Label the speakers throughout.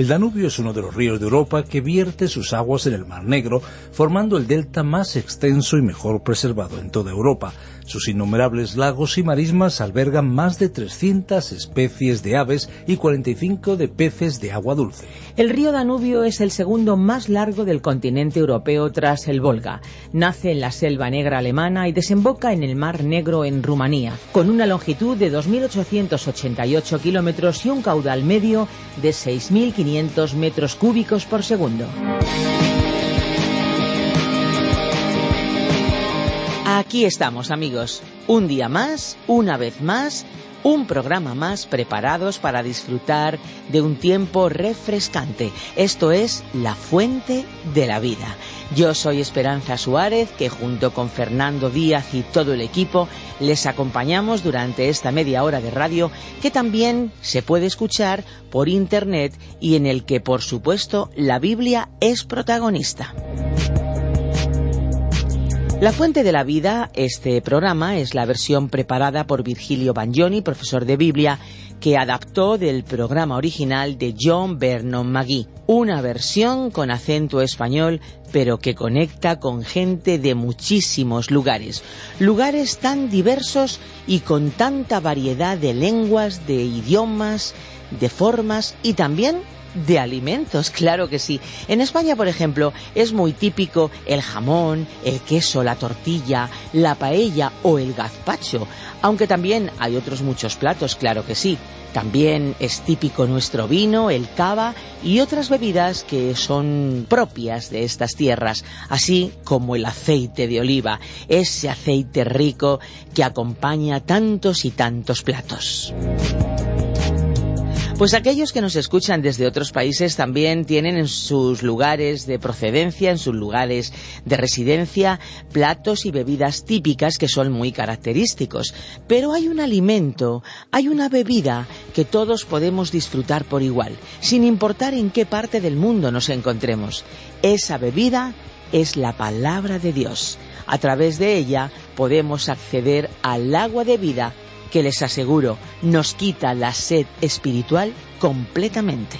Speaker 1: El Danubio es uno de los ríos de Europa que vierte sus aguas en el Mar Negro, formando el delta más extenso y mejor preservado en toda Europa. Sus innumerables lagos y marismas albergan más de 300 especies de aves y 45 de peces de agua dulce.
Speaker 2: El río Danubio es el segundo más largo del continente europeo tras el Volga. Nace en la selva negra alemana y desemboca en el Mar Negro en Rumanía, con una longitud de 2.888 kilómetros y un caudal medio de 6.500 metros cúbicos por segundo. Aquí estamos, amigos. Un día más, una vez más, un programa más preparados para disfrutar de un tiempo refrescante. Esto es La Fuente de la Vida. Yo soy Esperanza Suárez, que junto con Fernando Díaz y todo el equipo les acompañamos durante esta media hora de radio que también se puede escuchar por internet y en el que, por supuesto, la Biblia es protagonista. La Fuente de la Vida, este programa, es la versión preparada por Virgilio Bagnoni, profesor de Biblia, que adaptó del programa original de John Vernon McGee. Una versión con acento español, pero que conecta con gente de muchísimos lugares. Lugares tan diversos y con tanta variedad de lenguas, de idiomas, de formas y también de alimentos, claro que sí. En España, por ejemplo, es muy típico el jamón, el queso, la tortilla, la paella o el gazpacho, aunque también hay otros muchos platos, claro que sí. También es típico nuestro vino, el cava y otras bebidas que son propias de estas tierras, así como el aceite de oliva, ese aceite rico que acompaña tantos y tantos platos. Pues aquellos que nos escuchan desde otros países también tienen en sus lugares de procedencia, en sus lugares de residencia, platos y bebidas típicas que son muy característicos. Pero hay un alimento, hay una bebida que todos podemos disfrutar por igual, sin importar en qué parte del mundo nos encontremos. Esa bebida es la palabra de Dios. A través de ella podemos acceder al agua de vida que les aseguro nos quita la sed espiritual completamente.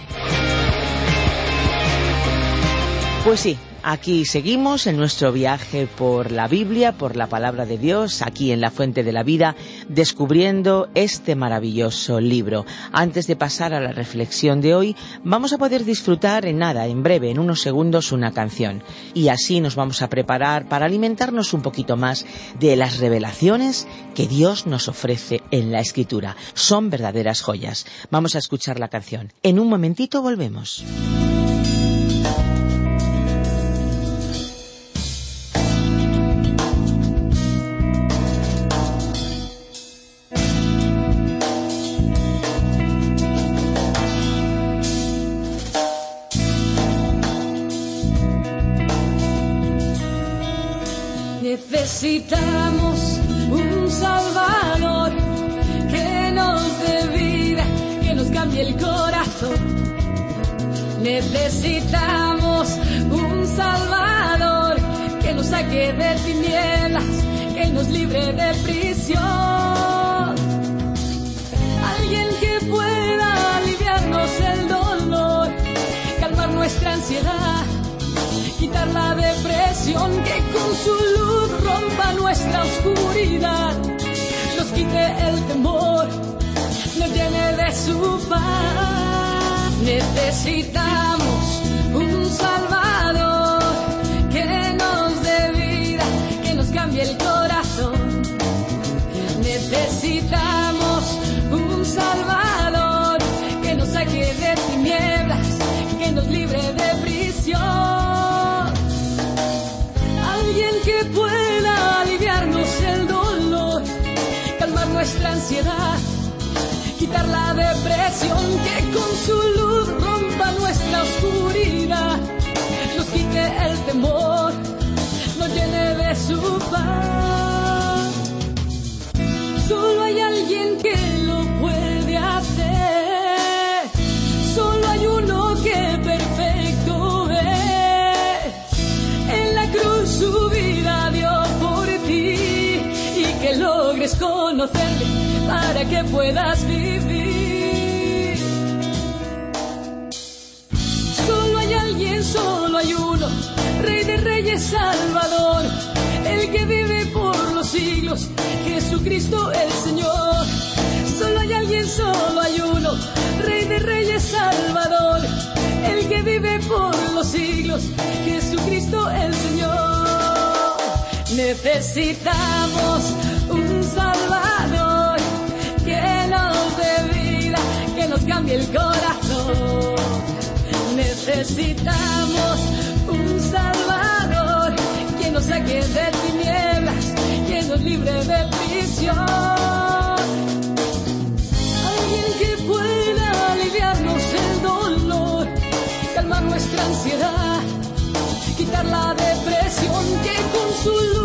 Speaker 2: Pues sí, Aquí seguimos en nuestro viaje por la Biblia, por la palabra de Dios, aquí en la Fuente de la Vida, descubriendo este maravilloso libro. Antes de pasar a la reflexión de hoy, vamos a poder disfrutar en nada, en breve, en unos segundos, una canción. Y así nos vamos a preparar para alimentarnos un poquito más de las revelaciones que Dios nos ofrece en la Escritura. Son verdaderas joyas. Vamos a escuchar la canción. En un momentito volvemos.
Speaker 3: Necesitamos un Salvador que nos dé vida, que nos cambie el corazón. Necesitamos un Salvador que nos saque de tinieblas, que nos libre de prisión. Alguien que pueda aliviarnos el dolor, calmar nuestra ansiedad quitar la depresión, que con su luz nuestra oscuridad, nos quite el temor, nos llene de su paz. Necesitamos la depresión, que con su luz rompa nuestra oscuridad, nos quite el temor, nos llene de su paz. Solo hay alguien que lo puede hacer, solo hay uno que perfecto es. En la cruz su vida dio por ti y que logres conocerle para que puedas vivir. Solo hay uno, Rey de Reyes, Salvador, el que vive por los siglos, Jesucristo el Señor. Solo hay alguien, solo hay uno, Rey de Reyes, Salvador, el que vive por los siglos, Jesucristo el Señor. Necesitamos un Salvador que nos dé vida, que nos cambie el corazón. Necesitamos un Salvador que nos saque de tinieblas, que nos libre de prisión. Alguien que pueda aliviarnos el dolor, calmar nuestra ansiedad, quitar la depresión, que con su luz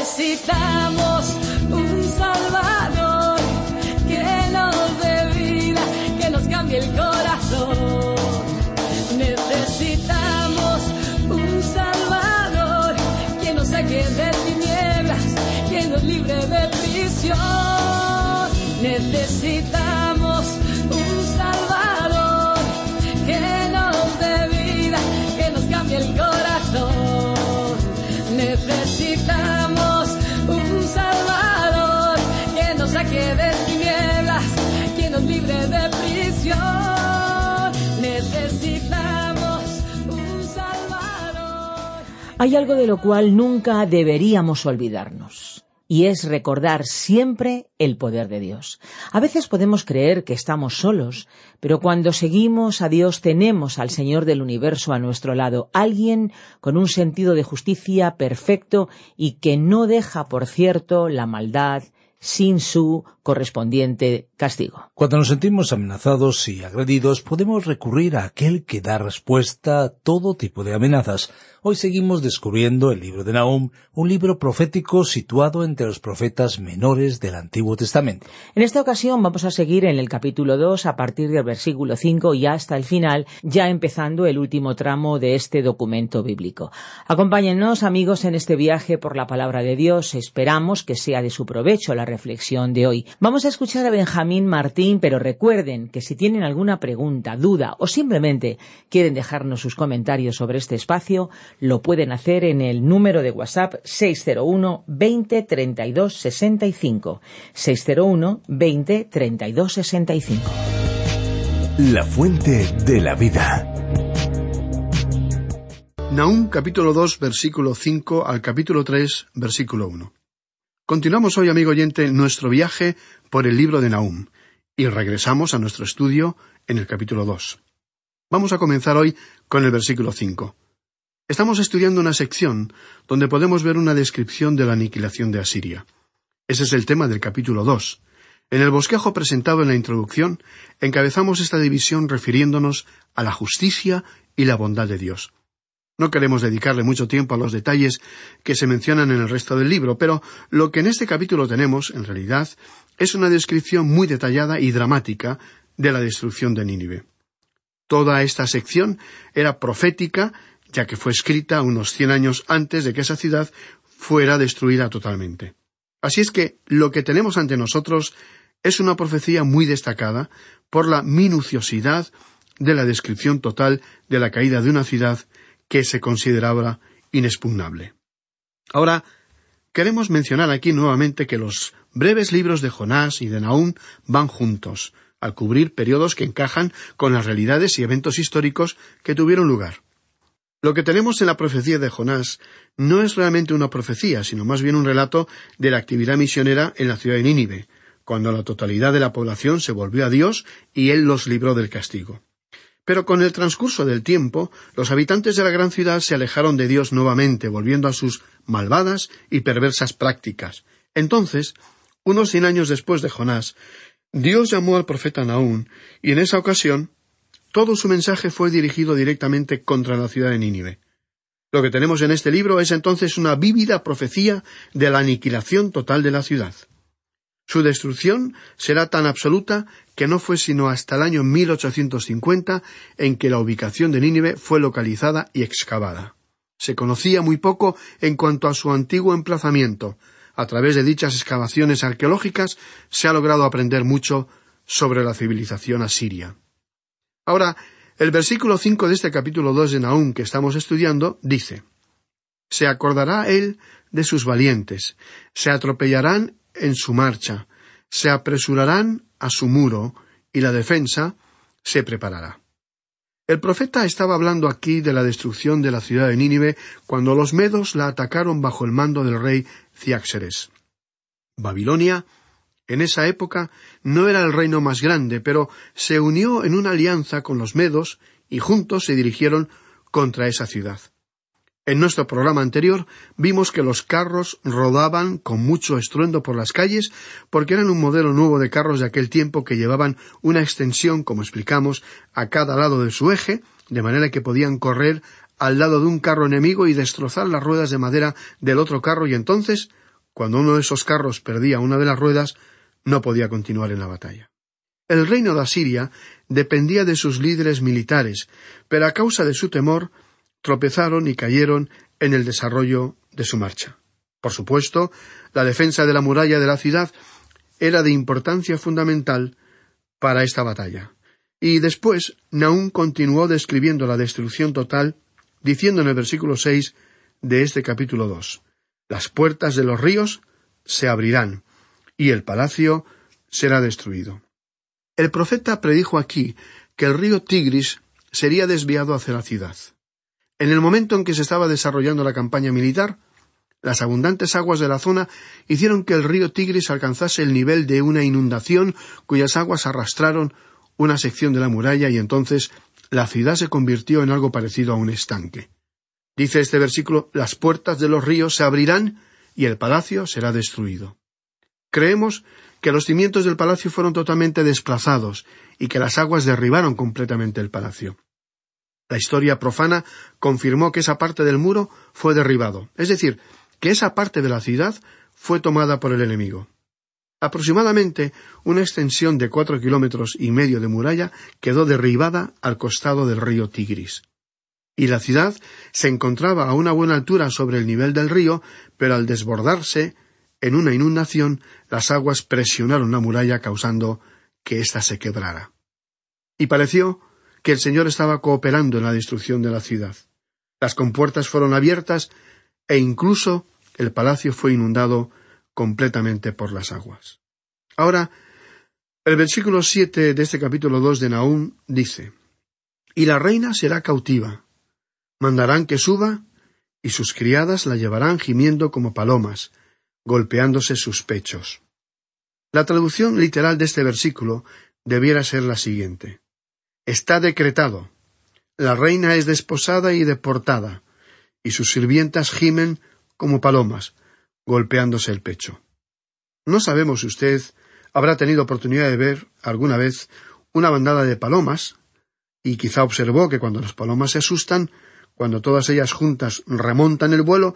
Speaker 3: Necesitamos
Speaker 2: Hay algo de lo cual nunca deberíamos olvidarnos. Y es recordar siempre el poder de Dios. A veces podemos creer que estamos solos, pero cuando seguimos a Dios tenemos al Señor del universo a nuestro lado, alguien con un sentido de justicia perfecto y que no deja, por cierto, la maldad sin su correspondiente castigo.
Speaker 1: Cuando nos sentimos amenazados y agredidos, podemos recurrir a aquel que da respuesta a todo tipo de amenazas. Hoy seguimos descubriendo el libro de Nahum, un libro profético situado entre los profetas menores del Antiguo Testamento.
Speaker 2: En esta ocasión vamos a seguir en el capítulo 2 a partir del versículo 5 y hasta el final, ya empezando el último tramo de este documento bíblico. Acompáñennos, amigos, en este viaje por la palabra de Dios. Esperamos que sea de su provecho la reflexión de hoy. Vamos a escuchar a Benjamín Martín, pero recuerden que si tienen alguna pregunta, duda o simplemente quieren dejarnos sus comentarios sobre este espacio, lo pueden hacer en el número de WhatsApp 601 20 32 65. 601 20 32 65.
Speaker 4: La fuente de la vida.
Speaker 5: Nahum capítulo 2 versículo 5 al capítulo 3 versículo 1. Continuamos hoy, amigo oyente, nuestro viaje por el libro de Nahum y regresamos a nuestro estudio en el capítulo 2. Vamos a comenzar hoy con el versículo 5. Estamos estudiando una sección donde podemos ver una descripción de la aniquilación de Asiria. Ese es el tema del capítulo 2. En el bosquejo presentado en la introducción, encabezamos esta división refiriéndonos a la justicia y la bondad de Dios. No queremos dedicarle mucho tiempo a los detalles que se mencionan en el resto del libro, pero lo que en este capítulo tenemos, en realidad, es una descripción muy detallada y dramática de la destrucción de Nínive. Toda esta sección era profética ya que fue escrita unos cien años antes de que esa ciudad fuera destruida totalmente. Así es que lo que tenemos ante nosotros es una profecía muy destacada por la minuciosidad de la descripción total de la caída de una ciudad que se consideraba inexpugnable. Ahora, queremos mencionar aquí nuevamente que los breves libros de Jonás y de Nahum van juntos, al cubrir periodos que encajan con las realidades y eventos históricos que tuvieron lugar. Lo que tenemos en la profecía de Jonás no es realmente una profecía, sino más bien un relato de la actividad misionera en la ciudad de Nínive, cuando la totalidad de la población se volvió a Dios y Él los libró del castigo. Pero con el transcurso del tiempo, los habitantes de la gran ciudad se alejaron de Dios nuevamente, volviendo a sus malvadas y perversas prácticas. Entonces, unos cien años después de Jonás, Dios llamó al profeta Naún, y en esa ocasión todo su mensaje fue dirigido directamente contra la ciudad de Nínive. Lo que tenemos en este libro es entonces una vívida profecía de la aniquilación total de la ciudad. Su destrucción será tan absoluta que no fue sino hasta el año 1850 en que la ubicación de Nínive fue localizada y excavada. Se conocía muy poco en cuanto a su antiguo emplazamiento. A través de dichas excavaciones arqueológicas se ha logrado aprender mucho sobre la civilización asiria. Ahora, el versículo cinco de este capítulo dos de Nahum que estamos estudiando dice Se acordará él de sus valientes, se atropellarán en su marcha, se apresurarán a su muro, y la defensa se preparará. El profeta estaba hablando aquí de la destrucción de la ciudad de Nínive cuando los medos la atacaron bajo el mando del rey Ciáxeres. Babilonia en esa época no era el reino más grande, pero se unió en una alianza con los medos y juntos se dirigieron contra esa ciudad. En nuestro programa anterior vimos que los carros rodaban con mucho estruendo por las calles porque eran un modelo nuevo de carros de aquel tiempo que llevaban una extensión, como explicamos, a cada lado de su eje, de manera que podían correr al lado de un carro enemigo y destrozar las ruedas de madera del otro carro y entonces, cuando uno de esos carros perdía una de las ruedas, no podía continuar en la batalla. El reino de Asiria dependía de sus líderes militares, pero a causa de su temor tropezaron y cayeron en el desarrollo de su marcha. Por supuesto, la defensa de la muralla de la ciudad era de importancia fundamental para esta batalla. Y después, Naún continuó describiendo la destrucción total, diciendo en el versículo seis de este capítulo dos Las puertas de los ríos se abrirán, y el palacio será destruido. El profeta predijo aquí que el río Tigris sería desviado hacia la ciudad. En el momento en que se estaba desarrollando la campaña militar, las abundantes aguas de la zona hicieron que el río Tigris alcanzase el nivel de una inundación cuyas aguas arrastraron una sección de la muralla y entonces la ciudad se convirtió en algo parecido a un estanque. Dice este versículo las puertas de los ríos se abrirán y el palacio será destruido. Creemos que los cimientos del palacio fueron totalmente desplazados y que las aguas derribaron completamente el palacio. La historia profana confirmó que esa parte del muro fue derribado, es decir, que esa parte de la ciudad fue tomada por el enemigo. Aproximadamente una extensión de cuatro kilómetros y medio de muralla quedó derribada al costado del río Tigris. Y la ciudad se encontraba a una buena altura sobre el nivel del río, pero al desbordarse en una inundación, las aguas presionaron la muralla causando que ésta se quebrara. Y pareció que el Señor estaba cooperando en la destrucción de la ciudad. Las compuertas fueron abiertas e incluso el palacio fue inundado completamente por las aguas. Ahora, el versículo siete de este capítulo dos de Nahum dice Y la reina será cautiva. Mandarán que suba, y sus criadas la llevarán gimiendo como palomas, golpeándose sus pechos. La traducción literal de este versículo debiera ser la siguiente. Está decretado. La reina es desposada y deportada, y sus sirvientas gimen como palomas, golpeándose el pecho. No sabemos si usted habrá tenido oportunidad de ver alguna vez una bandada de palomas, y quizá observó que cuando las palomas se asustan, cuando todas ellas juntas remontan el vuelo,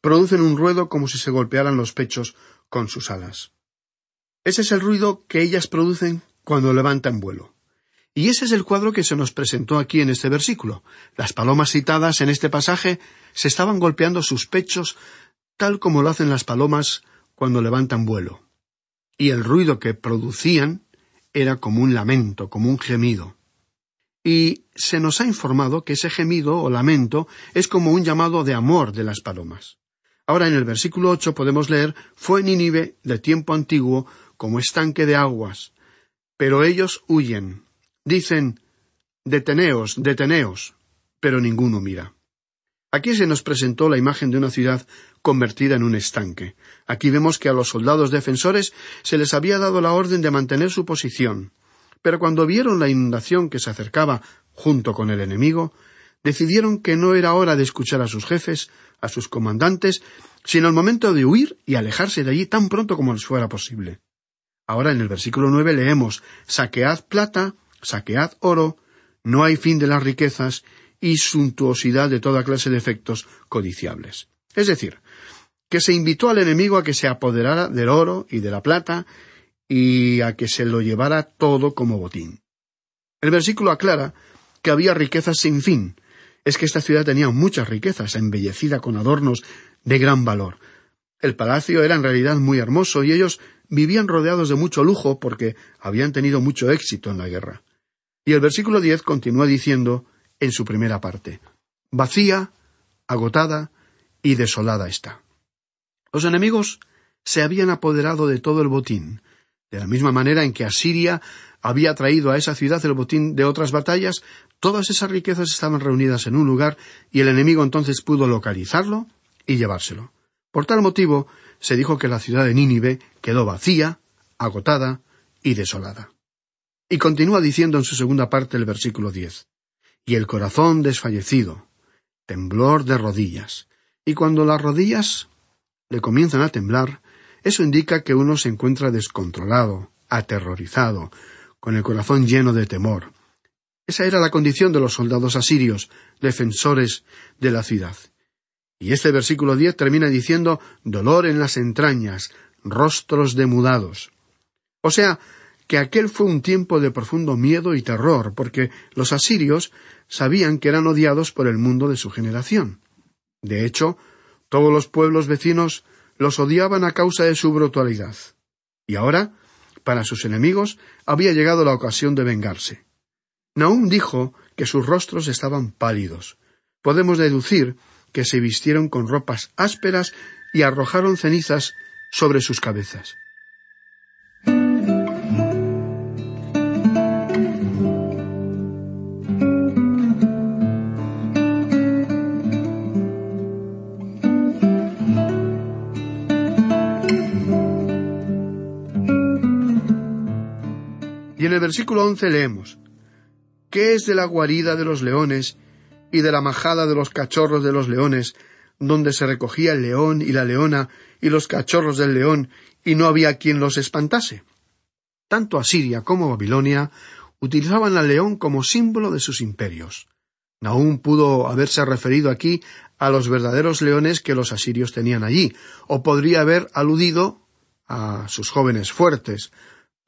Speaker 5: producen un ruido como si se golpearan los pechos con sus alas. Ese es el ruido que ellas producen cuando levantan vuelo. Y ese es el cuadro que se nos presentó aquí en este versículo. Las palomas citadas en este pasaje se estaban golpeando sus pechos tal como lo hacen las palomas cuando levantan vuelo. Y el ruido que producían era como un lamento, como un gemido. Y se nos ha informado que ese gemido o lamento es como un llamado de amor de las palomas. Ahora en el versículo ocho podemos leer fue Nínive de tiempo antiguo como estanque de aguas, pero ellos huyen, Dicen Deteneos, deteneos, pero ninguno mira. Aquí se nos presentó la imagen de una ciudad convertida en un estanque. Aquí vemos que a los soldados defensores se les había dado la orden de mantener su posición. Pero cuando vieron la inundación que se acercaba junto con el enemigo, decidieron que no era hora de escuchar a sus jefes, a sus comandantes, sino el momento de huir y alejarse de allí tan pronto como les fuera posible. Ahora en el versículo nueve leemos Saquead plata saquead oro, no hay fin de las riquezas y suntuosidad de toda clase de efectos codiciables. Es decir, que se invitó al enemigo a que se apoderara del oro y de la plata y a que se lo llevara todo como botín. El versículo aclara que había riquezas sin fin. Es que esta ciudad tenía muchas riquezas, embellecida con adornos de gran valor. El palacio era en realidad muy hermoso y ellos vivían rodeados de mucho lujo porque habían tenido mucho éxito en la guerra. Y el versículo diez continúa diciendo en su primera parte vacía, agotada y desolada está. Los enemigos se habían apoderado de todo el botín, de la misma manera en que Asiria había traído a esa ciudad el botín de otras batallas, todas esas riquezas estaban reunidas en un lugar y el enemigo entonces pudo localizarlo y llevárselo. Por tal motivo se dijo que la ciudad de Nínive quedó vacía, agotada y desolada. Y continúa diciendo en su segunda parte el versículo diez y el corazón desfallecido, temblor de rodillas. Y cuando las rodillas le comienzan a temblar, eso indica que uno se encuentra descontrolado, aterrorizado, con el corazón lleno de temor. Esa era la condición de los soldados asirios, defensores de la ciudad. Y este versículo diez termina diciendo dolor en las entrañas, rostros demudados. O sea, que aquel fue un tiempo de profundo miedo y terror, porque los asirios sabían que eran odiados por el mundo de su generación. De hecho, todos los pueblos vecinos los odiaban a causa de su brutalidad. Y ahora, para sus enemigos, había llegado la ocasión de vengarse. Nahum dijo que sus rostros estaban pálidos. Podemos deducir que se vistieron con ropas ásperas y arrojaron cenizas sobre sus cabezas. En el versículo once leemos ¿Qué es de la guarida de los leones y de la majada de los cachorros de los leones, donde se recogía el león y la leona y los cachorros del león, y no había quien los espantase? Tanto Asiria como Babilonia utilizaban al león como símbolo de sus imperios. Nahum pudo haberse referido aquí a los verdaderos leones que los asirios tenían allí, o podría haber aludido a sus jóvenes fuertes,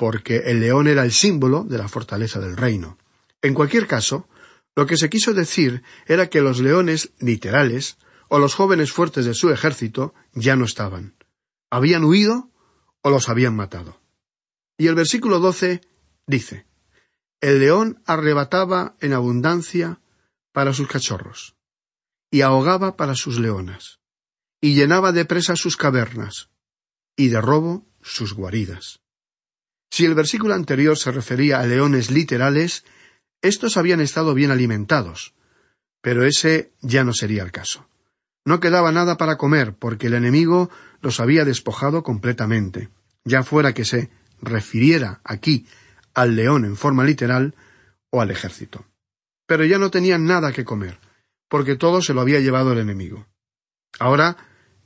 Speaker 5: porque el león era el símbolo de la fortaleza del reino. En cualquier caso, lo que se quiso decir era que los leones literales, o los jóvenes fuertes de su ejército, ya no estaban. Habían huido o los habían matado. Y el versículo doce dice El león arrebataba en abundancia para sus cachorros, y ahogaba para sus leonas, y llenaba de presa sus cavernas, y de robo sus guaridas. Si el versículo anterior se refería a leones literales, estos habían estado bien alimentados. Pero ese ya no sería el caso. No quedaba nada para comer, porque el enemigo los había despojado completamente, ya fuera que se refiriera aquí al león en forma literal o al ejército. Pero ya no tenían nada que comer, porque todo se lo había llevado el enemigo. Ahora,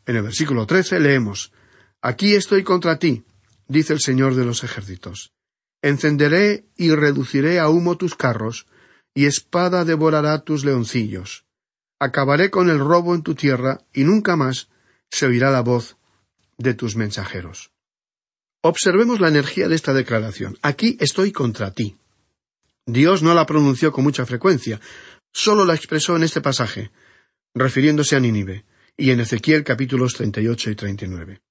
Speaker 5: en el versículo trece leemos Aquí estoy contra ti, dice el Señor de los ejércitos. Encenderé y reduciré a humo tus carros, y espada devorará tus leoncillos. Acabaré con el robo en tu tierra, y nunca más se oirá la voz de tus mensajeros. Observemos la energía de esta declaración. Aquí estoy contra ti. Dios no la pronunció con mucha frecuencia, solo la expresó en este pasaje, refiriéndose a Nínive, y en Ezequiel capítulos 38 y 39.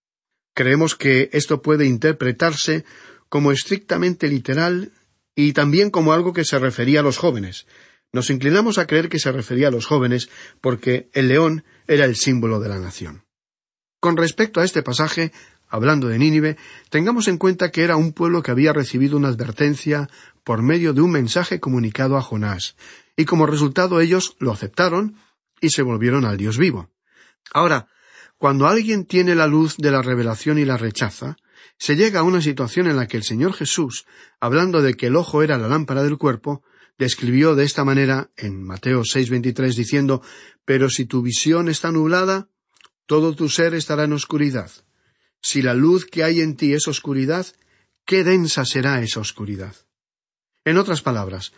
Speaker 5: Creemos que esto puede interpretarse como estrictamente literal y también como algo que se refería a los jóvenes. Nos inclinamos a creer que se refería a los jóvenes porque el león era el símbolo de la nación. Con respecto a este pasaje, hablando de Nínive, tengamos en cuenta que era un pueblo que había recibido una advertencia por medio de un mensaje comunicado a Jonás, y como resultado ellos lo aceptaron y se volvieron al Dios vivo. Ahora, cuando alguien tiene la luz de la revelación y la rechaza, se llega a una situación en la que el Señor Jesús, hablando de que el ojo era la lámpara del cuerpo, describió de esta manera en Mateo 6:23 diciendo, Pero si tu visión está nublada, todo tu ser estará en oscuridad. Si la luz que hay en ti es oscuridad, qué densa será esa oscuridad. En otras palabras,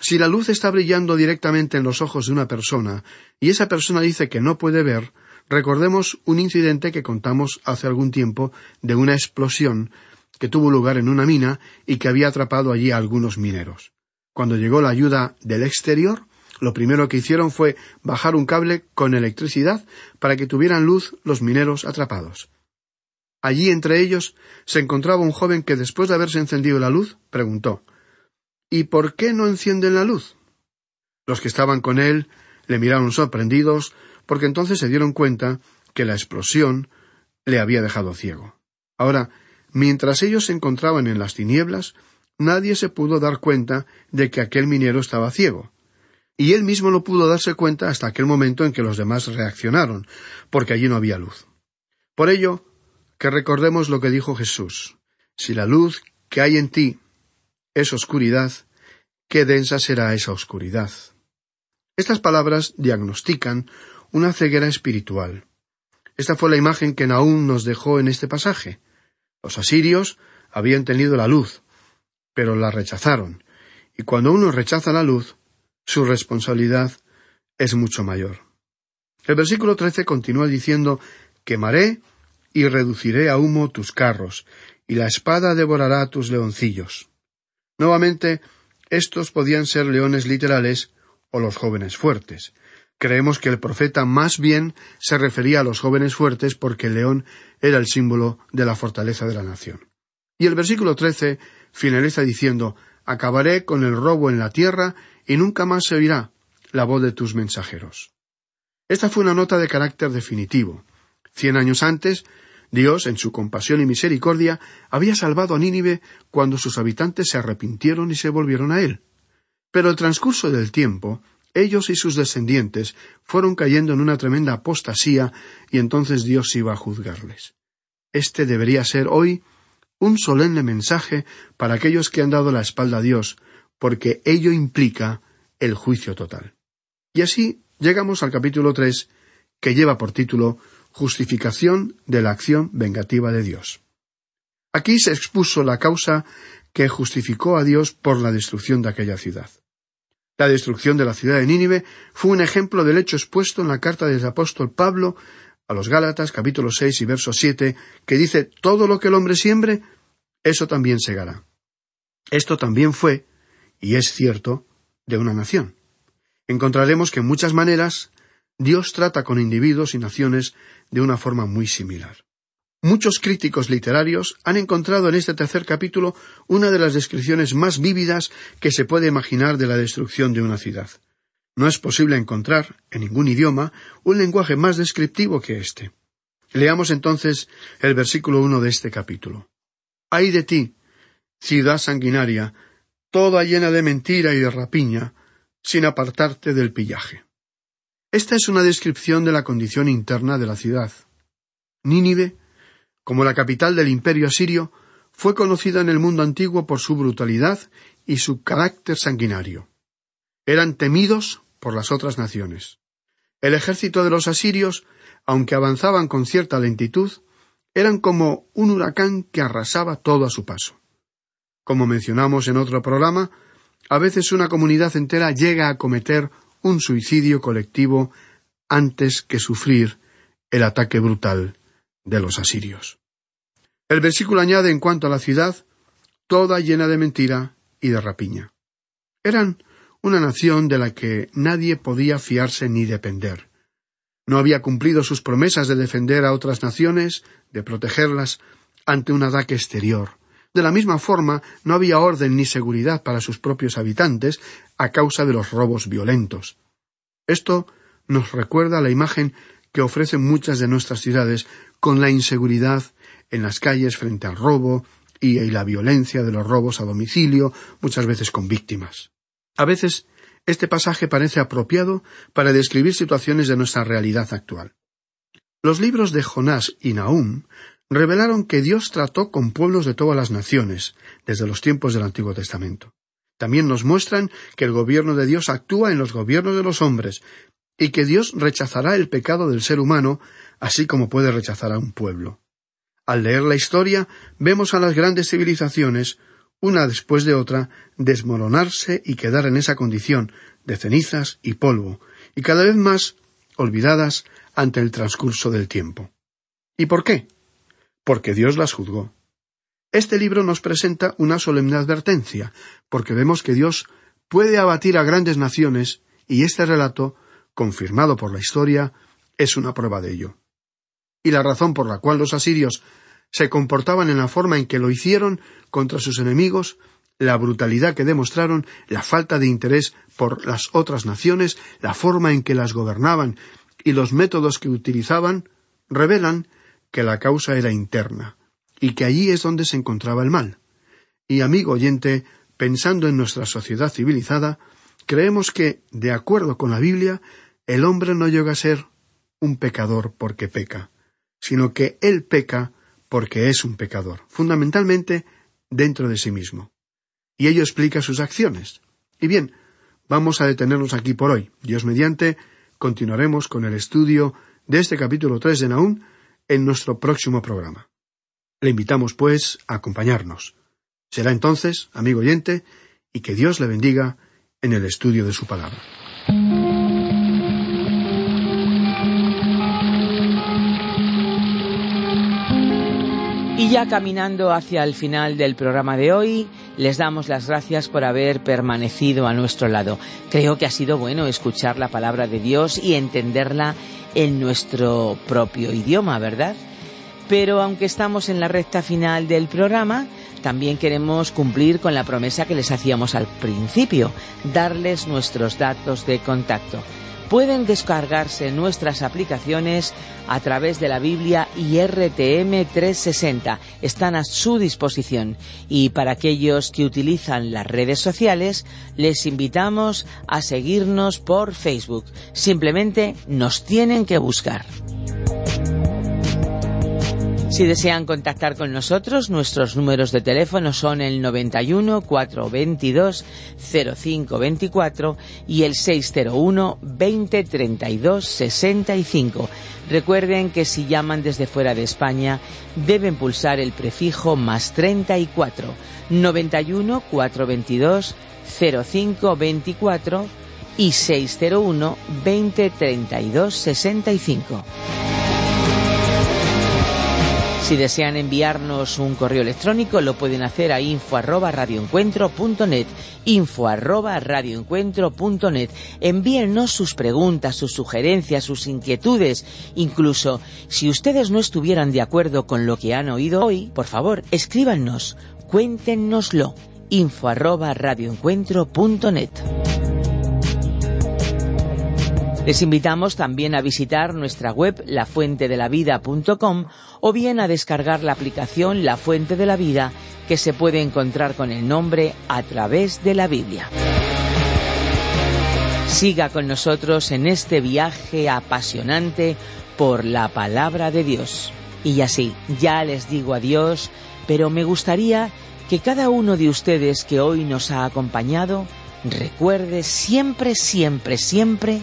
Speaker 5: si la luz está brillando directamente en los ojos de una persona y esa persona dice que no puede ver, recordemos un incidente que contamos hace algún tiempo de una explosión que tuvo lugar en una mina y que había atrapado allí algunos mineros. Cuando llegó la ayuda del exterior, lo primero que hicieron fue bajar un cable con electricidad para que tuvieran luz los mineros atrapados. Allí entre ellos se encontraba un joven que después de haberse encendido la luz preguntó ¿Y por qué no encienden la luz? Los que estaban con él le miraron sorprendidos porque entonces se dieron cuenta que la explosión le había dejado ciego. Ahora, mientras ellos se encontraban en las tinieblas, nadie se pudo dar cuenta de que aquel minero estaba ciego y él mismo no pudo darse cuenta hasta aquel momento en que los demás reaccionaron, porque allí no había luz. Por ello, que recordemos lo que dijo Jesús. Si la luz que hay en ti es oscuridad, qué densa será esa oscuridad. Estas palabras diagnostican una ceguera espiritual. Esta fue la imagen que Nahum nos dejó en este pasaje. Los asirios habían tenido la luz, pero la rechazaron, y cuando uno rechaza la luz, su responsabilidad es mucho mayor. El versículo trece continúa diciendo Quemaré y reduciré a humo tus carros, y la espada devorará tus leoncillos. Nuevamente, estos podían ser leones literales o los jóvenes fuertes. Creemos que el profeta más bien se refería a los jóvenes fuertes porque el león era el símbolo de la fortaleza de la nación. Y el versículo trece finaliza diciendo Acabaré con el robo en la tierra y nunca más se oirá la voz de tus mensajeros. Esta fue una nota de carácter definitivo. Cien años antes, Dios, en su compasión y misericordia, había salvado a Nínive cuando sus habitantes se arrepintieron y se volvieron a él. Pero el transcurso del tiempo, ellos y sus descendientes fueron cayendo en una tremenda apostasía y entonces Dios iba a juzgarles. Este debería ser hoy un solemne mensaje para aquellos que han dado la espalda a Dios, porque ello implica el juicio total. Y así llegamos al capítulo tres, que lleva por título Justificación de la acción vengativa de Dios. Aquí se expuso la causa que justificó a Dios por la destrucción de aquella ciudad. La destrucción de la ciudad de Nínive fue un ejemplo del hecho expuesto en la carta del apóstol Pablo a los Gálatas capítulo seis y verso siete, que dice todo lo que el hombre siembre, eso también segará. Esto también fue y es cierto, de una nación. Encontraremos que en muchas maneras Dios trata con individuos y naciones de una forma muy similar. Muchos críticos literarios han encontrado en este tercer capítulo una de las descripciones más vívidas que se puede imaginar de la destrucción de una ciudad. No es posible encontrar, en ningún idioma, un lenguaje más descriptivo que este. Leamos entonces el versículo uno de este capítulo. Ay de ti, ciudad sanguinaria, toda llena de mentira y de rapiña, sin apartarte del pillaje. Esta es una descripción de la condición interna de la ciudad. Nínive, como la capital del imperio asirio, fue conocida en el mundo antiguo por su brutalidad y su carácter sanguinario. Eran temidos por las otras naciones. El ejército de los asirios, aunque avanzaban con cierta lentitud, eran como un huracán que arrasaba todo a su paso. Como mencionamos en otro programa, a veces una comunidad entera llega a cometer un suicidio colectivo antes que sufrir el ataque brutal de los asirios. El versículo añade en cuanto a la ciudad, toda llena de mentira y de rapiña. Eran una nación de la que nadie podía fiarse ni depender. No había cumplido sus promesas de defender a otras naciones, de protegerlas ante un ataque exterior. De la misma forma, no había orden ni seguridad para sus propios habitantes a causa de los robos violentos. Esto nos recuerda la imagen que ofrecen muchas de nuestras ciudades con la inseguridad en las calles frente al robo y la violencia de los robos a domicilio, muchas veces con víctimas. A veces este pasaje parece apropiado para describir situaciones de nuestra realidad actual. Los libros de Jonás y Nahum revelaron que Dios trató con pueblos de todas las naciones, desde los tiempos del Antiguo Testamento. También nos muestran que el gobierno de Dios actúa en los gobiernos de los hombres, y que Dios rechazará el pecado del ser humano, así como puede rechazar a un pueblo. Al leer la historia, vemos a las grandes civilizaciones, una después de otra, desmoronarse y quedar en esa condición de cenizas y polvo, y cada vez más olvidadas ante el transcurso del tiempo. ¿Y por qué? Porque Dios las juzgó. Este libro nos presenta una solemne advertencia, porque vemos que Dios puede abatir a grandes naciones, y este relato, confirmado por la historia, es una prueba de ello. Y la razón por la cual los asirios se comportaban en la forma en que lo hicieron contra sus enemigos, la brutalidad que demostraron, la falta de interés por las otras naciones, la forma en que las gobernaban y los métodos que utilizaban, revelan que la causa era interna, y que allí es donde se encontraba el mal. Y, amigo oyente, pensando en nuestra sociedad civilizada, creemos que, de acuerdo con la Biblia, el hombre no llega a ser un pecador porque peca, sino que él peca porque es un pecador, fundamentalmente dentro de sí mismo. Y ello explica sus acciones. Y bien, vamos a detenernos aquí por hoy. Dios mediante, continuaremos con el estudio de este capítulo tres de Naúm en nuestro próximo programa. Le invitamos, pues, a acompañarnos. Será entonces, amigo oyente, y que Dios le bendiga en el estudio de su palabra.
Speaker 2: Y ya caminando hacia el final del programa de hoy, les damos las gracias por haber permanecido a nuestro lado. Creo que ha sido bueno escuchar la palabra de Dios y entenderla en nuestro propio idioma, ¿verdad? Pero aunque estamos en la recta final del programa, también queremos cumplir con la promesa que les hacíamos al principio, darles nuestros datos de contacto. Pueden descargarse nuestras aplicaciones a través de la Biblia y RTM 360. Están a su disposición. Y para aquellos que utilizan las redes sociales, les invitamos a seguirnos por Facebook. Simplemente nos tienen que buscar. Si desean contactar con nosotros, nuestros números de teléfono son el 91 422 0524 y el 601 20 32 65. Recuerden que si llaman desde fuera de España deben pulsar el prefijo más 34 91 422 0524 y 601 20 32 65. Si desean enviarnos un correo electrónico, lo pueden hacer a info arroba info arroba. Envíennos sus preguntas, sus sugerencias, sus inquietudes. Incluso, si ustedes no estuvieran de acuerdo con lo que han oído hoy, por favor, escríbanos, cuéntenoslo, info. Les invitamos también a visitar nuestra web lafuentedelavida.com o bien a descargar la aplicación La Fuente de la Vida que se puede encontrar con el nombre a través de la Biblia. Siga con nosotros en este viaje apasionante por la palabra de Dios. Y así, ya les digo adiós, pero me gustaría que cada uno de ustedes que hoy nos ha acompañado recuerde siempre, siempre, siempre